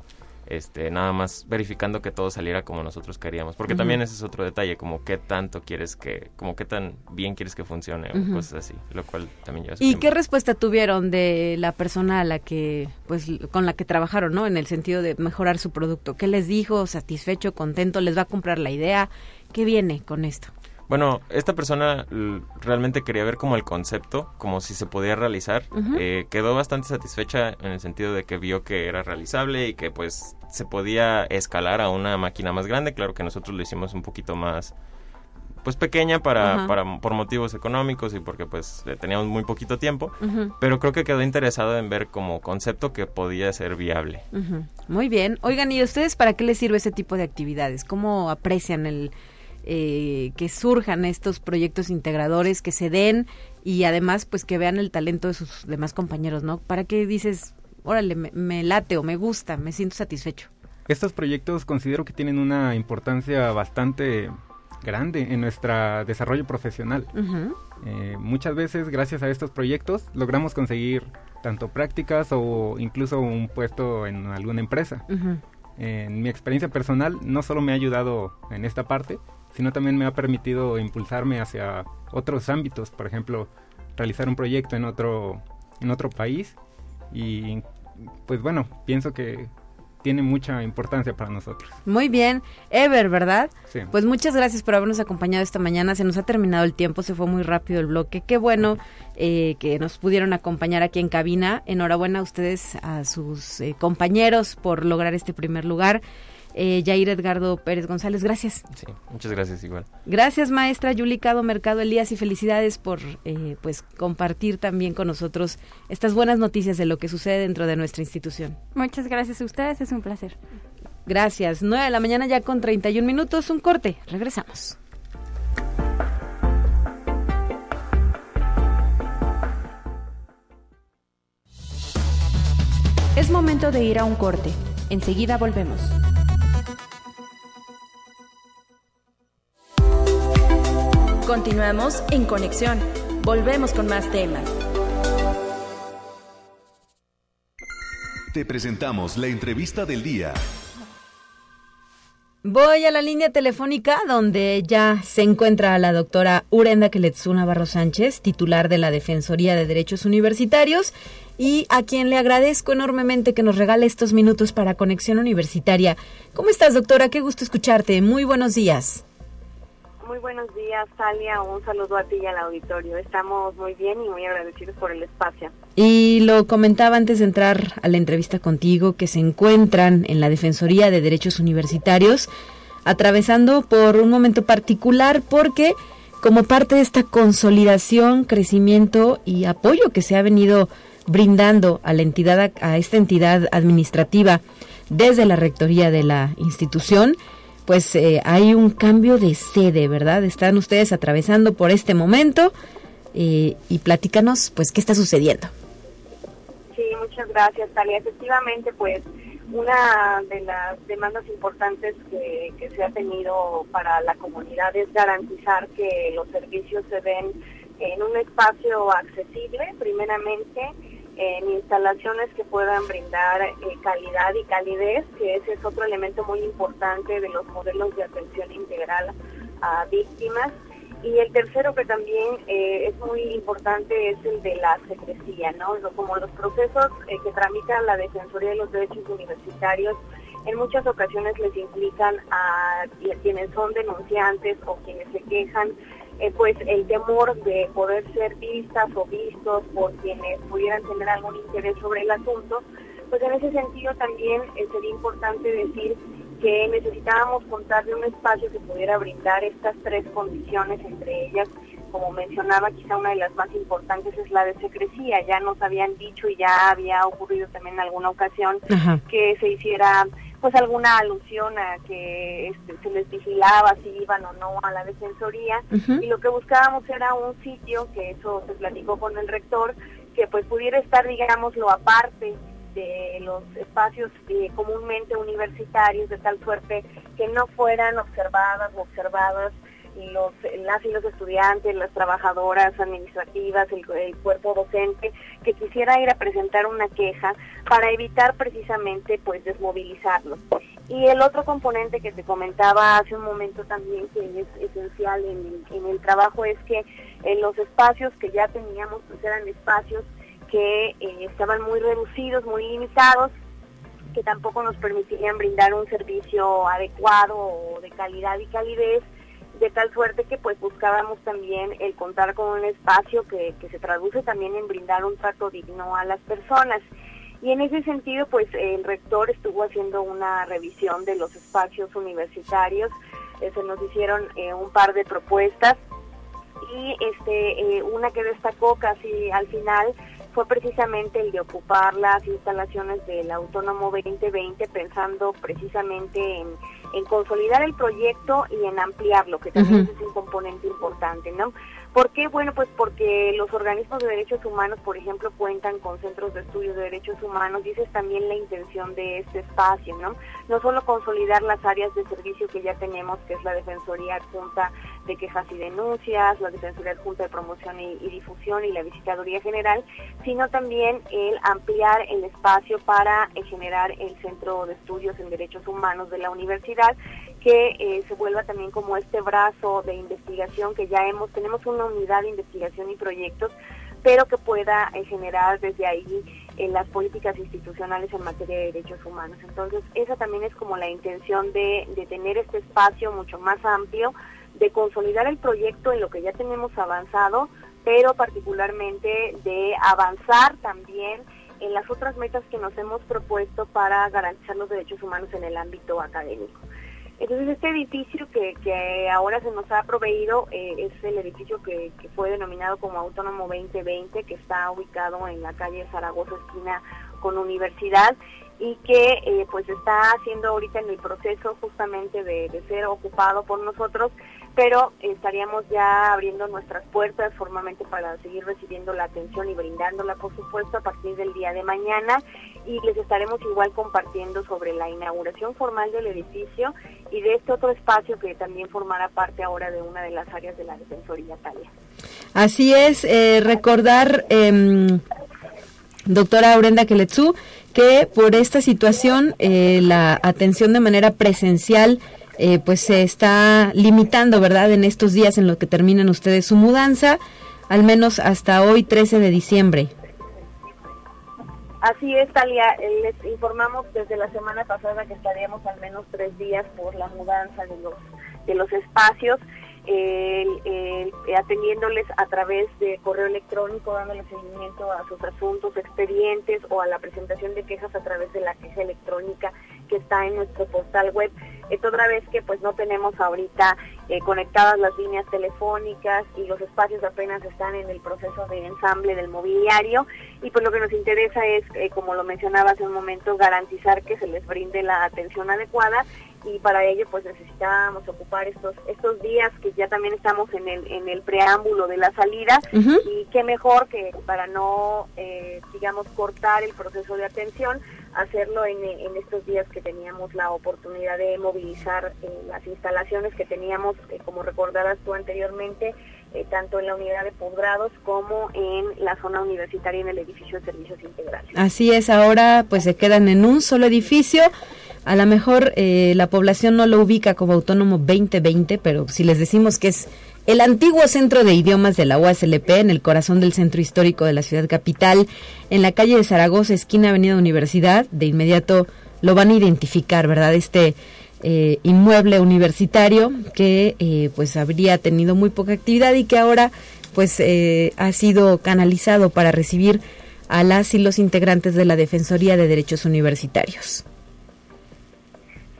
Este, nada más verificando que todo saliera como nosotros queríamos. Porque también ese es otro detalle, como qué tanto quieres que, como qué tan bien quieres que funcione o cosas así. Lo cual también lleva su ¿Y tiempo. qué respuesta tuvieron de la persona a la que, pues, con la que trabajaron, ¿no? En el sentido de mejorar su producto. ¿Qué les dijo? ¿Satisfecho? ¿Contento? ¿Les va a comprar la idea? ¿Qué viene con esto? Bueno, esta persona realmente quería ver como el concepto, como si se podía realizar. Eh, quedó bastante satisfecha en el sentido de que vio que era realizable y que pues se podía escalar a una máquina más grande. Claro que nosotros lo hicimos un poquito más pues pequeña para, para por motivos económicos y porque pues teníamos muy poquito tiempo. Pero creo que quedó interesado en ver como concepto que podía ser viable. Muy bien. Oigan, ¿y a ustedes para qué les sirve ese tipo de actividades? ¿Cómo aprecian el eh, que surjan estos proyectos integradores, que se den y además pues que vean el talento de sus demás compañeros, ¿no? ¿Para qué dices, órale, me, me late o me gusta, me siento satisfecho? Estos proyectos considero que tienen una importancia bastante grande en nuestro desarrollo profesional. Eh, muchas veces, gracias a estos proyectos, logramos conseguir tanto prácticas o incluso un puesto en alguna empresa. En mi experiencia personal, no solo me ha ayudado en esta parte, sino también me ha permitido impulsarme hacia otros ámbitos, por ejemplo, realizar un proyecto en otro, en otro país y pues bueno, pienso que tiene mucha importancia para nosotros. Muy bien, Ever, ¿verdad? Sí. Pues muchas gracias por habernos acompañado esta mañana. Se nos ha terminado el tiempo, se fue muy rápido el bloque. Qué bueno eh, que nos pudieron acompañar aquí en cabina. Enhorabuena a ustedes, a sus eh, compañeros por lograr este primer lugar. Eh, Jair Edgardo Pérez González, gracias. Sí, muchas gracias igual. Gracias, maestra Yulicado Mercado Elías, y felicidades por eh, pues compartir también con nosotros estas buenas noticias de lo que sucede dentro de nuestra institución. Muchas gracias a ustedes, es un placer. Gracias. 9 de la mañana ya con 31 minutos, un corte. Regresamos. Es momento de ir a un corte. Enseguida volvemos. Continuamos en conexión. Volvemos con más temas. Te presentamos la entrevista del día. Voy a la línea telefónica donde ya se encuentra la doctora Urenda Keletsú Navarro Sánchez, titular de la Defensoría de Derechos Universitarios, y a quien le agradezco enormemente que nos regale estos minutos para Conexión Universitaria. ¿Cómo estás, doctora? Qué gusto escucharte. Muy buenos días. Muy buenos días, Talia. Un saludo a ti y al auditorio. Estamos muy bien y muy agradecidos por el espacio. Y lo comentaba antes de entrar a la entrevista contigo, que se encuentran en la Defensoría de Derechos Universitarios, atravesando por un momento particular porque como parte de esta consolidación, crecimiento y apoyo que se ha venido brindando a la entidad, a esta entidad administrativa desde la rectoría de la institución, pues eh, hay un cambio de sede, ¿verdad? Están ustedes atravesando por este momento eh, y platícanos, pues, qué está sucediendo. Sí, muchas gracias, Talia. Efectivamente, pues, una de las demandas importantes que, que se ha tenido para la comunidad es garantizar que los servicios se den en un espacio accesible, primeramente, en instalaciones que puedan brindar eh, calidad y calidez, que ese es otro elemento muy importante de los modelos de atención integral a víctimas. Y el tercero que también eh, es muy importante es el de la secrecía, ¿no? Como los procesos eh, que tramita la Defensoría de los Derechos Universitarios en muchas ocasiones les implican a quienes son denunciantes o quienes se quejan eh, pues el temor de poder ser vistas o vistos por quienes pudieran tener algún interés sobre el asunto, pues en ese sentido también eh, sería importante decir que necesitábamos contar de un espacio que pudiera brindar estas tres condiciones, entre ellas, como mencionaba, quizá una de las más importantes es la de secrecía. Ya nos habían dicho y ya había ocurrido también en alguna ocasión Ajá. que se hiciera pues alguna alusión a que este, se les vigilaba si iban o no a la defensoría. Y lo que buscábamos era un sitio que eso se platicó con el rector que pues pudiera estar digámoslo aparte de los espacios eh, comúnmente universitarios de tal suerte que no fueran observadas o observadas los las y los estudiantes, las trabajadoras administrativas, el, cuerpo docente que quisiera ir a presentar una queja para evitar precisamente pues desmovilizarlos. Y el otro componente que te comentaba hace un momento también que es esencial en, en el trabajo es que los espacios que ya teníamos pues eran espacios que eh, estaban muy reducidos, muy limitados, que tampoco nos permitirían brindar un servicio adecuado o de calidad y calidez, de tal suerte que pues buscábamos también el contar con un espacio que, que se traduce también en brindar un trato digno a las personas. Y en ese sentido, pues el rector estuvo haciendo una revisión de los espacios universitarios, eh, se nos hicieron eh, un par de propuestas y este eh, una que destacó casi al final fue precisamente el de ocupar las instalaciones del Autónomo 2020 pensando precisamente en, en consolidar el proyecto y en ampliarlo, que también es un componente importante, ¿no? ¿Por qué? Bueno, pues porque los organismos de derechos humanos, por ejemplo, cuentan con centros de estudios de derechos humanos y esa es también la intención de este espacio, ¿no? No solo consolidar las áreas de servicio que ya tenemos, que es la Defensoría Adjunta de Quejas y Denuncias, la Defensoría Adjunta de Promoción y, Difusión y la Visitaduría General, sino también el ampliar el espacio para eh, generar el Centro de Estudios en Derechos Humanos de la universidad, que eh, se vuelva también como este brazo de investigación que ya hemos, tenemos una unidad de investigación y proyectos, pero que pueda eh, generar desde ahí las políticas institucionales en materia de derechos humanos. Entonces, esa también es como la intención de tener este espacio mucho más amplio, de consolidar el proyecto en lo que ya tenemos avanzado, pero particularmente de avanzar también en las otras metas que nos hemos propuesto para garantizar los derechos humanos en el ámbito académico. Entonces este edificio que, que ahora se nos ha proveído eh, es el edificio que, que, fue denominado como Autónomo 2020, que está ubicado en la calle Zaragoza, esquina con Universidad, y que eh, pues está haciendo ahorita en el proceso justamente de, de ser ocupado por nosotros pero estaríamos ya abriendo nuestras puertas formalmente para seguir recibiendo la atención y brindándola, por supuesto, a partir del día de mañana y les estaremos igual compartiendo sobre la inauguración formal del edificio y de este otro espacio que también formará parte ahora de una de las áreas de la Defensoría Talia. Así es, eh, recordar, eh, doctora Aurenda Keletsu, que por esta situación eh, la atención de manera presencial eh, pues se está limitando, ¿verdad? En estos días en los que terminan ustedes su mudanza, al menos hasta hoy 13 de diciembre. Así es, Talia. Les informamos desde la semana pasada que estaríamos al menos tres días por la mudanza de los, de los espacios. Atendiéndoles a través de correo electrónico, dándoles seguimiento a sus asuntos, expedientes o a la presentación de quejas a través de la queja electrónica que está en nuestro portal web. Es otra vez que pues no tenemos ahorita eh, conectadas las líneas telefónicas y los espacios apenas están en el proceso de ensamble del mobiliario. Y pues lo que nos interesa es, eh, como lo mencionaba hace un momento, garantizar que se les brinde la atención adecuada. Y para ello pues necesitábamos ocupar estos estos días que ya también estamos en el en el preámbulo de la salida. Y qué mejor que para no eh, digamos cortar el proceso de atención hacerlo en, estos días que teníamos la oportunidad de movilizar eh, las instalaciones que teníamos como recordarás tú anteriormente eh, tanto en la unidad de posgrados como en la zona universitaria en el edificio de servicios integrales. Así es ahora pues se quedan en un solo edificio. A lo mejor eh, la población no lo ubica como autónomo 2020, pero si les decimos que es el antiguo centro de idiomas de la UASLP, en el corazón del centro histórico de la ciudad capital, en la calle de Zaragoza, esquina Avenida Universidad, de inmediato lo van a identificar, ¿verdad? Este eh, inmueble universitario que eh, pues habría tenido muy poca actividad y que ahora pues eh, ha sido canalizado para recibir a las y los integrantes de la Defensoría de Derechos Universitarios.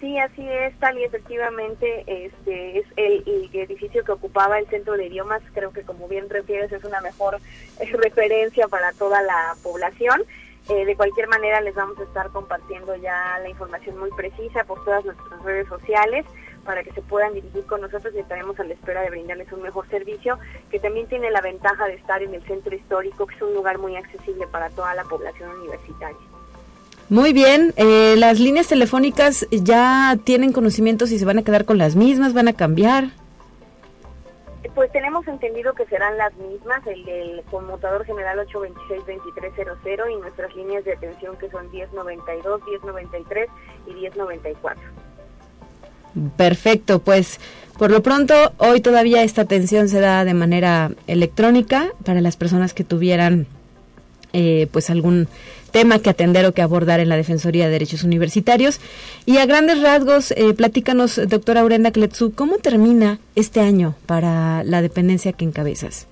Sí, así es, tal y efectivamente este es el, edificio que ocupaba el centro de idiomas, creo que como bien refieres es una mejor eh, referencia para toda la población. Eh, de cualquier manera les vamos a estar compartiendo ya la información muy precisa por todas nuestras redes sociales para que se puedan dirigir con nosotros y estaremos a la espera de brindarles un mejor servicio que también tiene la ventaja de estar en el centro histórico, que es un lugar muy accesible para toda la población universitaria. Muy bien, eh, las líneas telefónicas ya tienen conocimiento si se van a quedar con las mismas, van a cambiar. Pues tenemos entendido que serán las mismas, el del conmutador general 826-2300 y nuestras líneas de atención que son 1092, 1093 y 1094. Perfecto, pues por lo pronto hoy todavía esta atención se da de manera electrónica para las personas que tuvieran eh, pues algún tema que atender o que abordar en la Defensoría de Derechos Universitarios. Y a grandes rasgos, eh, platícanos, doctora Aurenda Kletsu, ¿cómo termina este año para la dependencia que encabezas?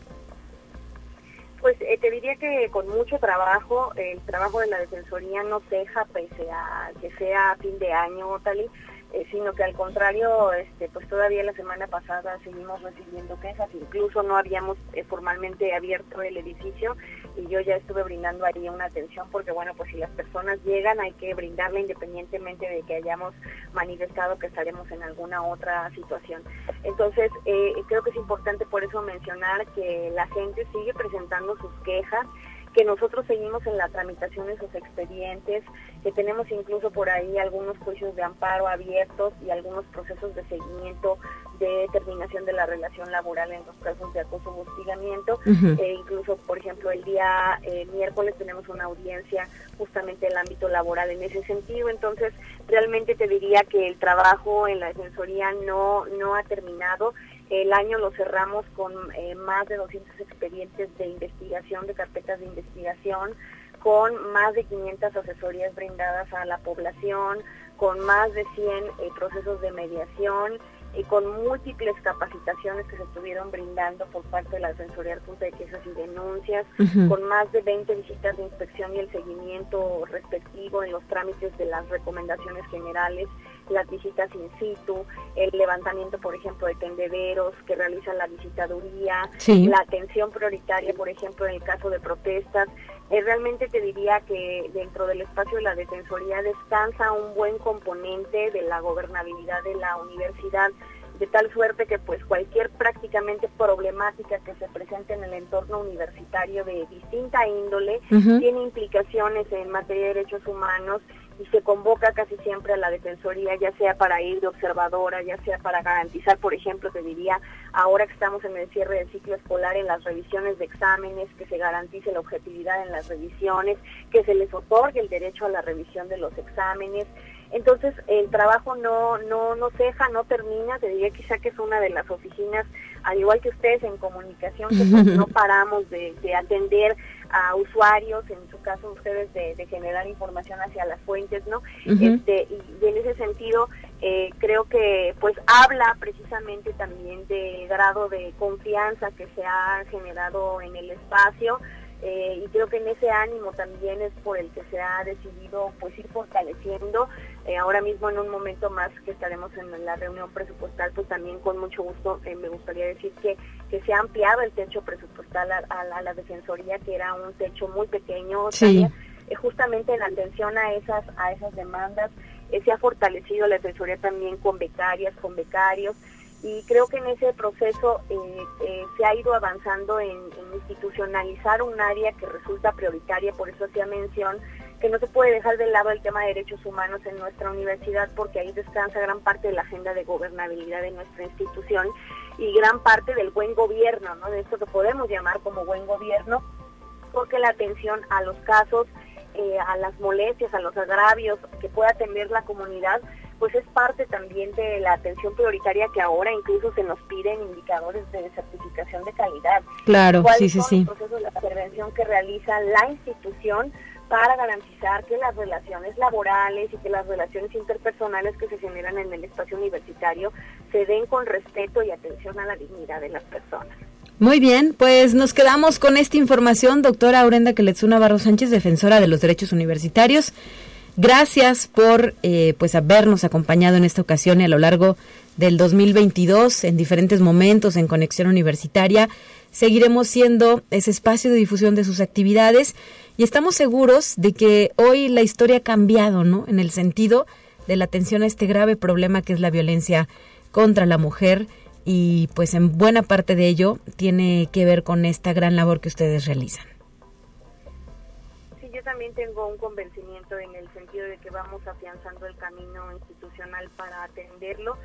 Pues eh, te diría que con mucho trabajo, el trabajo de la Defensoría no ceja pese a que sea fin de año, tal y eh, sino que al contrario, este, pues todavía la semana pasada seguimos recibiendo quejas, incluso no habíamos eh, formalmente abierto el edificio y yo ya estuve brindando ahí una atención porque bueno, pues si las personas llegan hay que brindarla independientemente de que hayamos manifestado que estaremos en alguna otra situación. Entonces, eh, creo que es importante por eso mencionar que la gente sigue presentando sus quejas que nosotros seguimos en la tramitación de sus expedientes, que tenemos incluso por ahí algunos juicios de amparo abiertos y algunos procesos de seguimiento de terminación de la relación laboral en los casos de acoso o hostigamiento. e incluso, por ejemplo, el día eh, miércoles tenemos una audiencia justamente en el ámbito laboral en ese sentido. Entonces, realmente te diría que el trabajo en la defensoría no, no ha terminado. El año lo cerramos con eh, más de 200 expedientes de investigación, de carpetas de investigación, con más de 500 asesorías brindadas a la población, con más de 100 eh, procesos de mediación y con múltiples capacitaciones que se estuvieron brindando por parte de la Defensoría Punta de Quejas y Denuncias, con más de 20 visitas de inspección y el seguimiento respectivo en los trámites de las recomendaciones generales, las visitas in situ, el levantamiento, por ejemplo, de tendederos que realizan la visitaduría, la atención prioritaria, por ejemplo, en el caso de protestas. Eh, realmente te diría que dentro del espacio de la Defensoría descansa un buen componente de la gobernabilidad de la universidad de tal suerte que pues cualquier prácticamente problemática que se presente en el entorno universitario de distinta índole tiene implicaciones en materia de derechos humanos y se convoca casi siempre a la Defensoría, ya sea para ir de observadora, ya sea para garantizar, por ejemplo, te diría, ahora que estamos en el cierre del ciclo escolar, en las revisiones de exámenes, que se garantice la objetividad en las revisiones, que se les otorgue el derecho a la revisión de los exámenes, entonces el trabajo no, no, no ceja, no termina, te diría quizá que es una de las oficinas, al igual que ustedes en comunicación, que pues, no paramos de, atender a usuarios, en su caso ustedes de, generar información hacia las fuentes, ¿no? este, y, en ese sentido eh, creo que pues habla precisamente también del grado de confianza que se ha generado en el espacio, eh, y creo que en ese ánimo también es por el que se ha decidido pues ir fortaleciendo. Eh, ahora mismo en un momento más que estaremos en la reunión presupuestal pues también con mucho gusto eh, me gustaría decir que, que se ha ampliado el techo presupuestal a, la defensoría que era un techo muy pequeño. Justamente en atención a esas a esas demandas se ha fortalecido la defensoría también con becarias con becarios y creo que en ese proceso eh, eh, se ha ido avanzando en, institucionalizar un área que resulta prioritaria, por eso hacía mención que no se puede dejar de lado el tema de derechos humanos en nuestra universidad porque ahí descansa gran parte de la agenda de gobernabilidad de nuestra institución y gran parte del buen gobierno, ¿no? de esto que podemos llamar como buen gobierno, porque la atención a los casos, eh, a las molestias, a los agravios que pueda atender la comunidad, pues es parte también de la atención prioritaria que ahora incluso se nos piden indicadores de certificación de calidad. Claro, sí, sí, sí. El proceso de la intervención que realiza la institución para garantizar que las relaciones laborales y que las relaciones interpersonales que se generan en el espacio universitario se den con respeto y atención a la dignidad de las personas. Muy bien, pues nos quedamos con esta información, doctora Aurenda Queletsuna Barro Sánchez, defensora de los derechos universitarios. Gracias por eh, pues habernos acompañado en esta ocasión y a lo largo del 2022 en diferentes momentos en Conexión Universitaria. Seguiremos siendo ese espacio de difusión de sus actividades y estamos seguros de que hoy la historia ha cambiado, ¿no? En el sentido de la atención a este grave problema que es la violencia contra la mujer y pues en buena parte de ello tiene que ver con esta gran labor que ustedes realizan yo también tengo un convencimiento en el sentido de que vamos afianzando el camino institucional para atenderlo.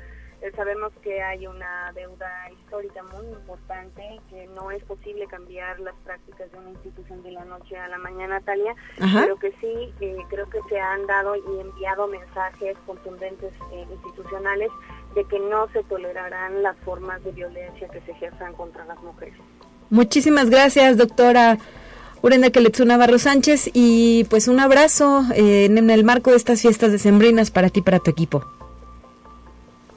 Eh, sabemos que hay una deuda histórica muy importante, que no es posible cambiar las prácticas de una institución de la noche a la mañana, Talia, pero que sí, eh, creo que se han dado y enviado mensajes contundentes eh, institucionales de que no se tolerarán las formas de violencia que se ejerzan contra las mujeres. Muchísimas gracias, doctora. Urenda Keletsuna Navarro Sánchez y pues un abrazo eh, en el marco de estas fiestas decembrinas para ti y para tu equipo.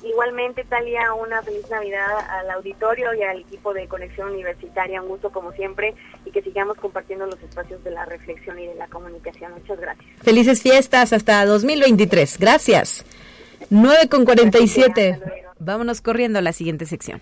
Igualmente, Talia, una feliz Navidad al auditorio y al equipo de Conexión Universitaria. Un gusto como siempre y que sigamos compartiendo los espacios de la reflexión y de la comunicación. Muchas gracias. Felices fiestas hasta 2023. Gracias. 9 con 47. Vámonos corriendo a la siguiente sección.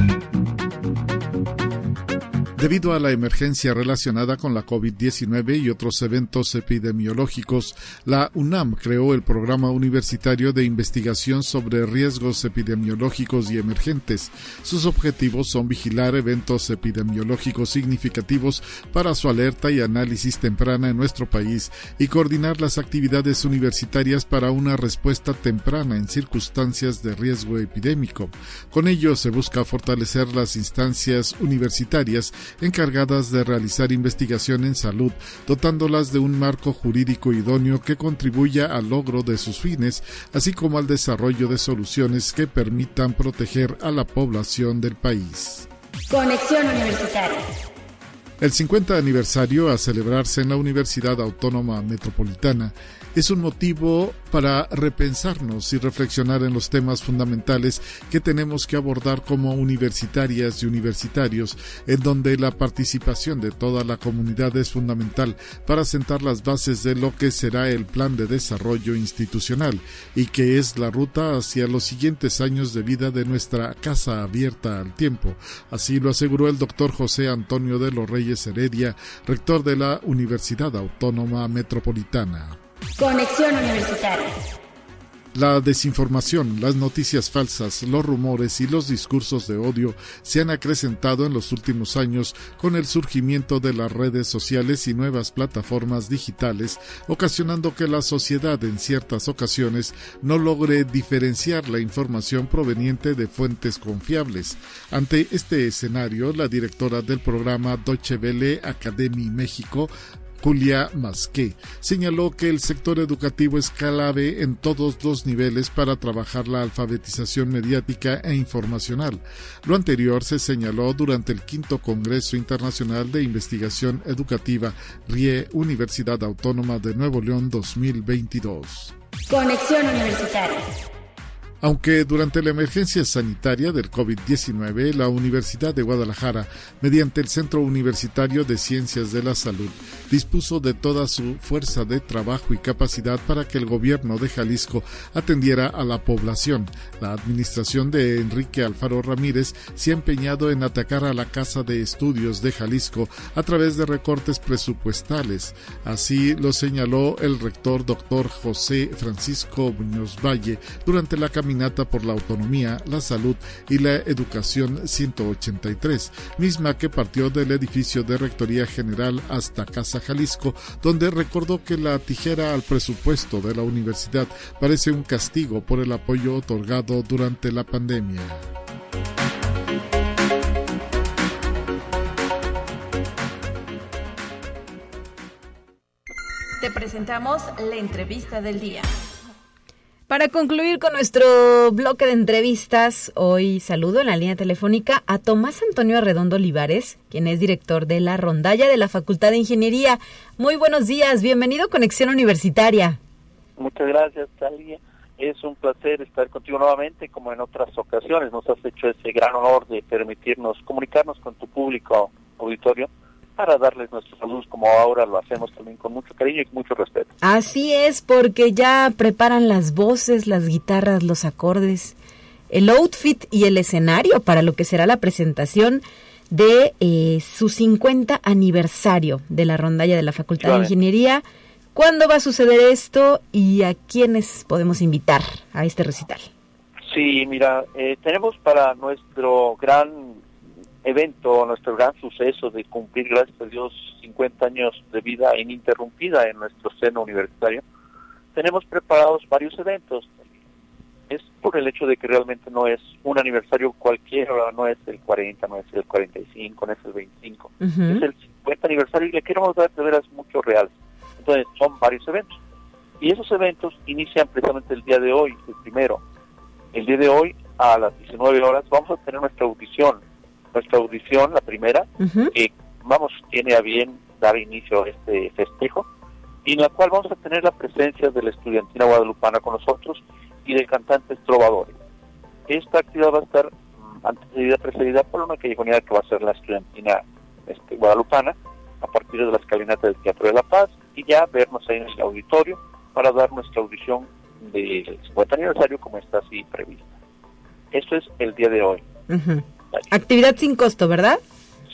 Debido a la emergencia relacionada con la COVID-19 y otros eventos epidemiológicos, la UNAM creó el Programa Universitario de Investigación sobre Riesgos Epidemiológicos y Emergentes. Sus objetivos son vigilar eventos epidemiológicos significativos para su alerta y análisis temprana en nuestro país y coordinar las actividades universitarias para una respuesta temprana en circunstancias de riesgo epidémico. Con ello se busca fortalecer las instancias universitarias encargadas de realizar investigación en salud, dotándolas de un marco jurídico idóneo que contribuya al logro de sus fines, así como al desarrollo de soluciones que permitan proteger a la población del país. Conexión Universitaria. El 50 aniversario a celebrarse en la Universidad Autónoma Metropolitana es un motivo para repensarnos y reflexionar en los temas fundamentales que tenemos que abordar como universitarias y universitarios, en donde la participación de toda la comunidad es fundamental para sentar las bases de lo que será el plan de desarrollo institucional y que es la ruta hacia los siguientes años de vida de nuestra casa abierta al tiempo. Así lo aseguró el doctor José Antonio de los Reyes Heredia, rector de la Universidad Autónoma Metropolitana. Conexión Universitaria. La desinformación, las noticias falsas, los rumores y los discursos de odio se han acrecentado en los últimos años con el surgimiento de las redes sociales y nuevas plataformas digitales, ocasionando que la sociedad en ciertas ocasiones no logre diferenciar la información proveniente de fuentes confiables. Ante este escenario, la directora del programa Deutsche Welle Academy México Julia Masqué, señaló que el sector educativo es clave en todos los niveles para trabajar la alfabetización mediática e informacional. Lo anterior se señaló durante el quinto Congreso Internacional de Investigación Educativa RIE Universidad Autónoma de Nuevo León 2022. Conexión Universitaria. Aunque durante la emergencia sanitaria del COVID-19, la Universidad de Guadalajara, mediante el Centro Universitario de Ciencias de la Salud, dispuso de toda su fuerza de trabajo y capacidad para que el gobierno de Jalisco atendiera a la población. La administración de Enrique Alfaro Ramírez se ha empeñado en atacar a la Casa de Estudios de Jalisco a través de recortes presupuestales. Así lo señaló el rector doctor José Francisco Muñoz Valle durante la caminata por la Autonomía, la Salud y la Educación 183, misma que partió del edificio de Rectoría General hasta Casa Jalisco, donde recordó que la tijera al presupuesto de la universidad parece un castigo por el apoyo otorgado durante la pandemia. Te presentamos la entrevista del día. Para concluir con nuestro bloque de entrevistas, hoy saludo en la línea telefónica a Tomás Antonio Arredondo Olivares, quien es director de la rondalla de la Facultad de Ingeniería. Muy buenos días, bienvenido a Conexión Universitaria. Muchas gracias, Talia. Es un placer estar contigo nuevamente, como en otras ocasiones. Nos has hecho ese gran honor de permitirnos comunicarnos con tu público auditorio para darles nuestra salud como ahora lo hacemos también con mucho cariño y mucho respeto. Así es, porque ya preparan las voces, las guitarras, los acordes, el outfit y el escenario para lo que será la presentación de eh, su 50 aniversario de la rondalla de la Facultad de Ingeniería. ¿Cuándo va a suceder esto y a quiénes podemos invitar a este recital? Sí, mira, eh, tenemos para nuestro gran evento, nuestro gran suceso de cumplir, gracias a Dios, 50 años de vida ininterrumpida en nuestro seno universitario, tenemos preparados varios eventos. Es por el hecho de que realmente no es un aniversario cualquiera, no es el 40, no es el 45, no es el 25, es el 50 aniversario y le queremos dar de veras mucho real. Entonces son varios eventos. Y esos eventos inician precisamente el día de hoy, el primero. El día de hoy, a las 19 horas, vamos a tener nuestra audición nuestra audición, la primera, que vamos, tiene a bien dar inicio a este festejo, y en la cual vamos a tener la presencia de la estudiantina guadalupana con nosotros y de cantantes trovadores. Esta actividad va a estar mm, antecedida, precedida por una callejonía que va a ser la estudiantina este, guadalupana, a partir de la escalinata del Teatro de la Paz, y ya vernos ahí en el auditorio para dar nuestra audición del 50 aniversario como está así prevista. Eso es el día de hoy. Actividad sin costo, ¿verdad?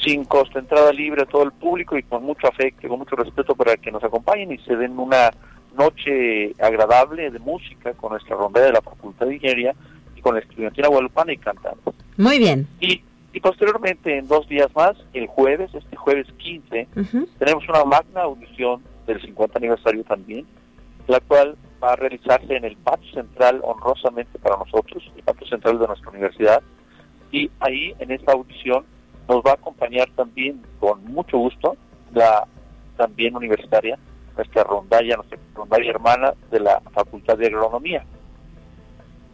sin costo, entrada libre a todo el público y con mucho afecto y con mucho respeto para que nos acompañen y se den una noche agradable de música con nuestra rondalla de la Facultad de Ingeniería y con la estudiantina guadalupana y cantando. Muy bien. Y, y posteriormente, en dos días más, el jueves, este jueves 15, tenemos una magna audición del 50 aniversario también, la cual va a realizarse en el patio central honrosamente para nosotros, el patio central de nuestra universidad, y ahí en esta audición nos va a acompañar también con mucho gusto la también universitaria, nuestra rondalla, nuestra rondalla hermana de la Facultad de Agronomía.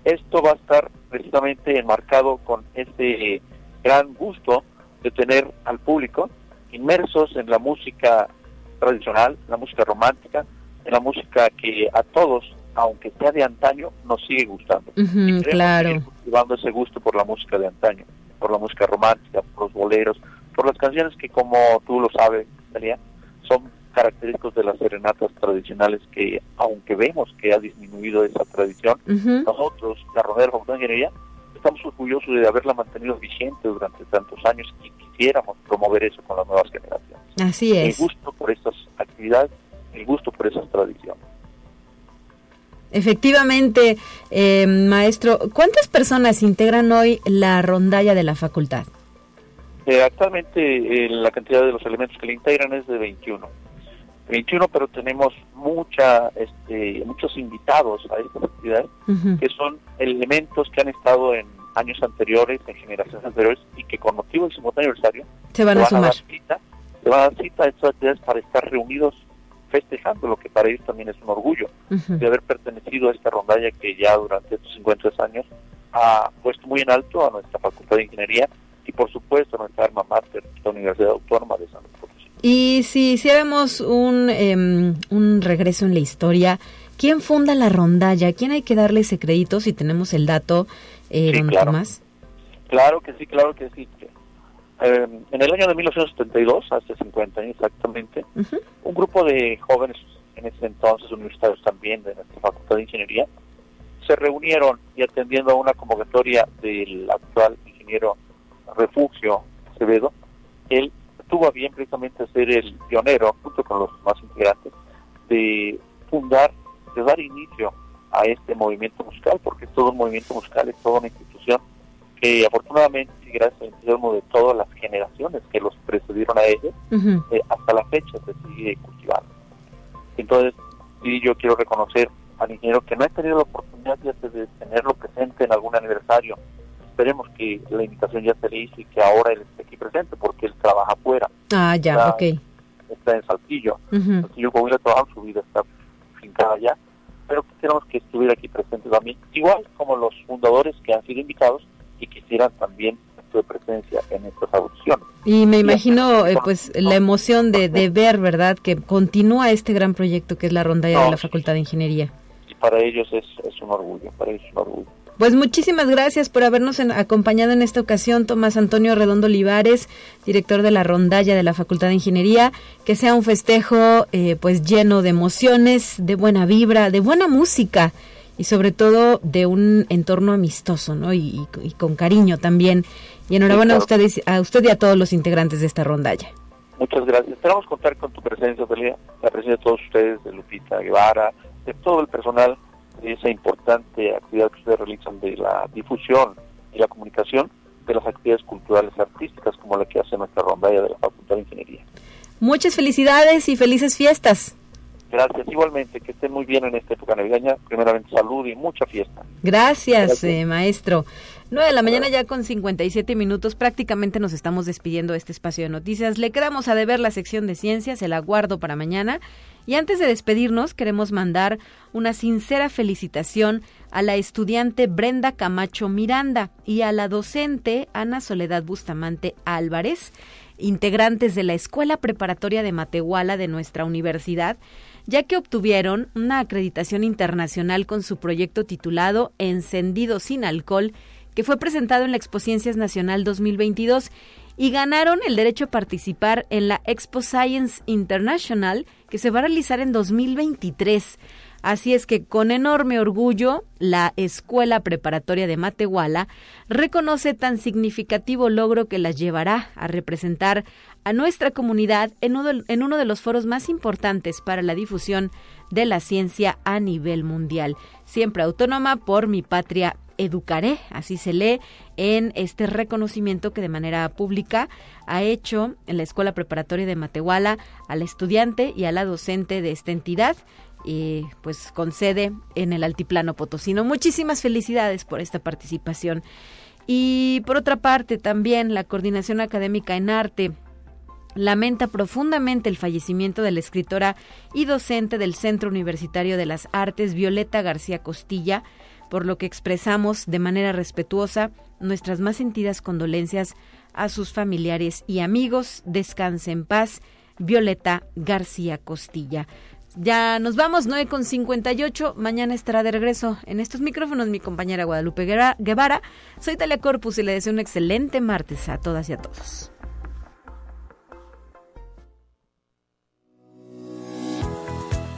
Esto va a estar precisamente enmarcado con este gran gusto de tener al público inmersos en la música tradicional, la música romántica, en la música que a todos, aunque sea de antaño, nos sigue gustando. Ujú, claro. Llevando ese gusto por la música de antaño, por la música romántica, por los boleros, por las canciones que, como tú lo sabes, Dalia, son característicos de las serenatas tradicionales que, aunque vemos que ha disminuido esa tradición, nosotros, la Facultad de Ingeniería, estamos orgullosos de haberla mantenido vigente durante tantos años y quisiéramos promover eso con las nuevas generaciones. Así El es. gusto por estas actividades, el gusto por esas tradiciones. Efectivamente, eh, maestro, ¿cuántas personas integran hoy la rondalla de la facultad? Eh, actualmente eh, la cantidad de los elementos que le integran es de 21. 21, pero tenemos mucha, este, muchos invitados a estas actividades Ujú. que son elementos que han estado en años anteriores, en generaciones anteriores, y que con motivo del 50 aniversario Se van a dar sumar. cita, se van a dar cita a estas actividades para estar reunidos festejando, lo que para ellos también es un orgullo de haber pertenecido a esta rondalla que ya durante estos 53 años ha puesto muy en alto a nuestra Facultad de Ingeniería y por supuesto a nuestra alma mater, la Universidad Autónoma de San Luis Potosí. Y si hiciéramos un, em, un regreso en la historia, ¿quién funda la rondalla? ¿Quién hay que darle ese crédito si tenemos el dato, eh, Sí, don claro. Tomás? Claro que sí, claro que sí. Eh, en el año de 1972, hace 50 años exactamente, un grupo de jóvenes, en ese entonces universitarios también de nuestra Facultad de Ingeniería, se reunieron y atendiendo a una convocatoria del actual ingeniero Refugio Acevedo, él tuvo a bien precisamente ser el pionero, junto con los más integrantes, de fundar, de dar inicio a este movimiento musical, porque es todo un movimiento musical, es toda una institución que afortunadamente, gracias al entusiasmo de todas las generaciones que los precedieron a ellos, Ujú. eh, hasta la fecha se sigue cultivando. Entonces, sí, yo quiero reconocer al ingeniero que no he tenido la oportunidad ya de tenerlo presente en algún aniversario. Esperemos que la invitación ya se le hizo y que ahora él esté aquí presente porque él trabaja afuera, Ah, ya, Está- ok. está en Saltillo. Ujú. Saltillo Coahuila trabaja su vida, está fincada allá, pero quisiéramos que estuviera aquí presente también, igual como los fundadores que han sido invitados y quisieran también su presencia en estas audiciones. Y me imagino, eh, pues, la emoción de, de ver, ¿verdad?, que continúa este gran proyecto que es la rondalla de la. Facultad de Ingeniería. Y para ellos es, es un orgullo, para ellos es un orgullo. Pues muchísimas gracias por habernos en- acompañado en esta ocasión, Tomás Antonio Redondo Olivares, director de la rondalla de la Facultad de Ingeniería. Que sea un festejo eh, pues lleno de emociones, de buena vibra, de buena música y sobre todo de un entorno amistoso, ¿no? Y, y- y con cariño también. Y enhorabuena Sí, a, ustedes, a usted y a todos los integrantes de esta rondalla. Muchas gracias. Esperamos contar con tu presencia, Delia, la presencia de todos ustedes, de Lupita Guevara, de todo el personal de esa importante actividad que ustedes realizan de la difusión y la comunicación de las actividades culturales artísticas como la que hace nuestra rondalla de la Facultad de Ingeniería. Muchas felicidades y felices fiestas. Gracias. Igualmente, que estén muy bien en esta época navideña. Primeramente, salud y mucha fiesta. Gracias, Gracias. eh, maestro. 9 de la mañana ya con 57 minutos. Prácticamente nos estamos despidiendo de este espacio de noticias. Le quedamos a deber la sección de ciencias, el aguardo para mañana. Y antes de despedirnos, queremos mandar una sincera felicitación a la estudiante Brenda Camacho Miranda y a la docente Ana Soledad Bustamante Álvarez, integrantes de la Escuela Preparatoria de Matehuala de nuestra universidad, ya que obtuvieron una acreditación internacional con su proyecto titulado Encendido sin alcohol, que fue presentado en la Expociencias Nacional 2022 y ganaron el derecho a participar en la Expo Science International que se va a realizar en 2023. Así es que con enorme orgullo, la Escuela Preparatoria de Matehuala reconoce tan significativo logro que las llevará a representar a nuestra comunidad en uno, en uno de los foros más importantes para la difusión de la ciencia a nivel mundial. Siempre autónoma por mi patria educaré, así se lee en este reconocimiento que de manera pública ha hecho en la Escuela Preparatoria de Matehuala al estudiante y a la docente de esta entidad y pues con sede en el Altiplano Potosino. Muchísimas felicidades por esta participación. Y por otra parte, también la Coordinación Académica en Arte lamenta profundamente el fallecimiento de la escritora y docente del Centro Universitario de las Artes, Violeta García Costilla, por lo que expresamos de manera respetuosa nuestras más sentidas condolencias a sus familiares y amigos. Descanse en paz, Violeta García Costilla. Ya nos vamos, 9 con 58. Mañana estará de regreso en estos micrófonos mi compañera Guadalupe Guevara. Soy Talia Corpus y le deseo un excelente martes a todas y a todos.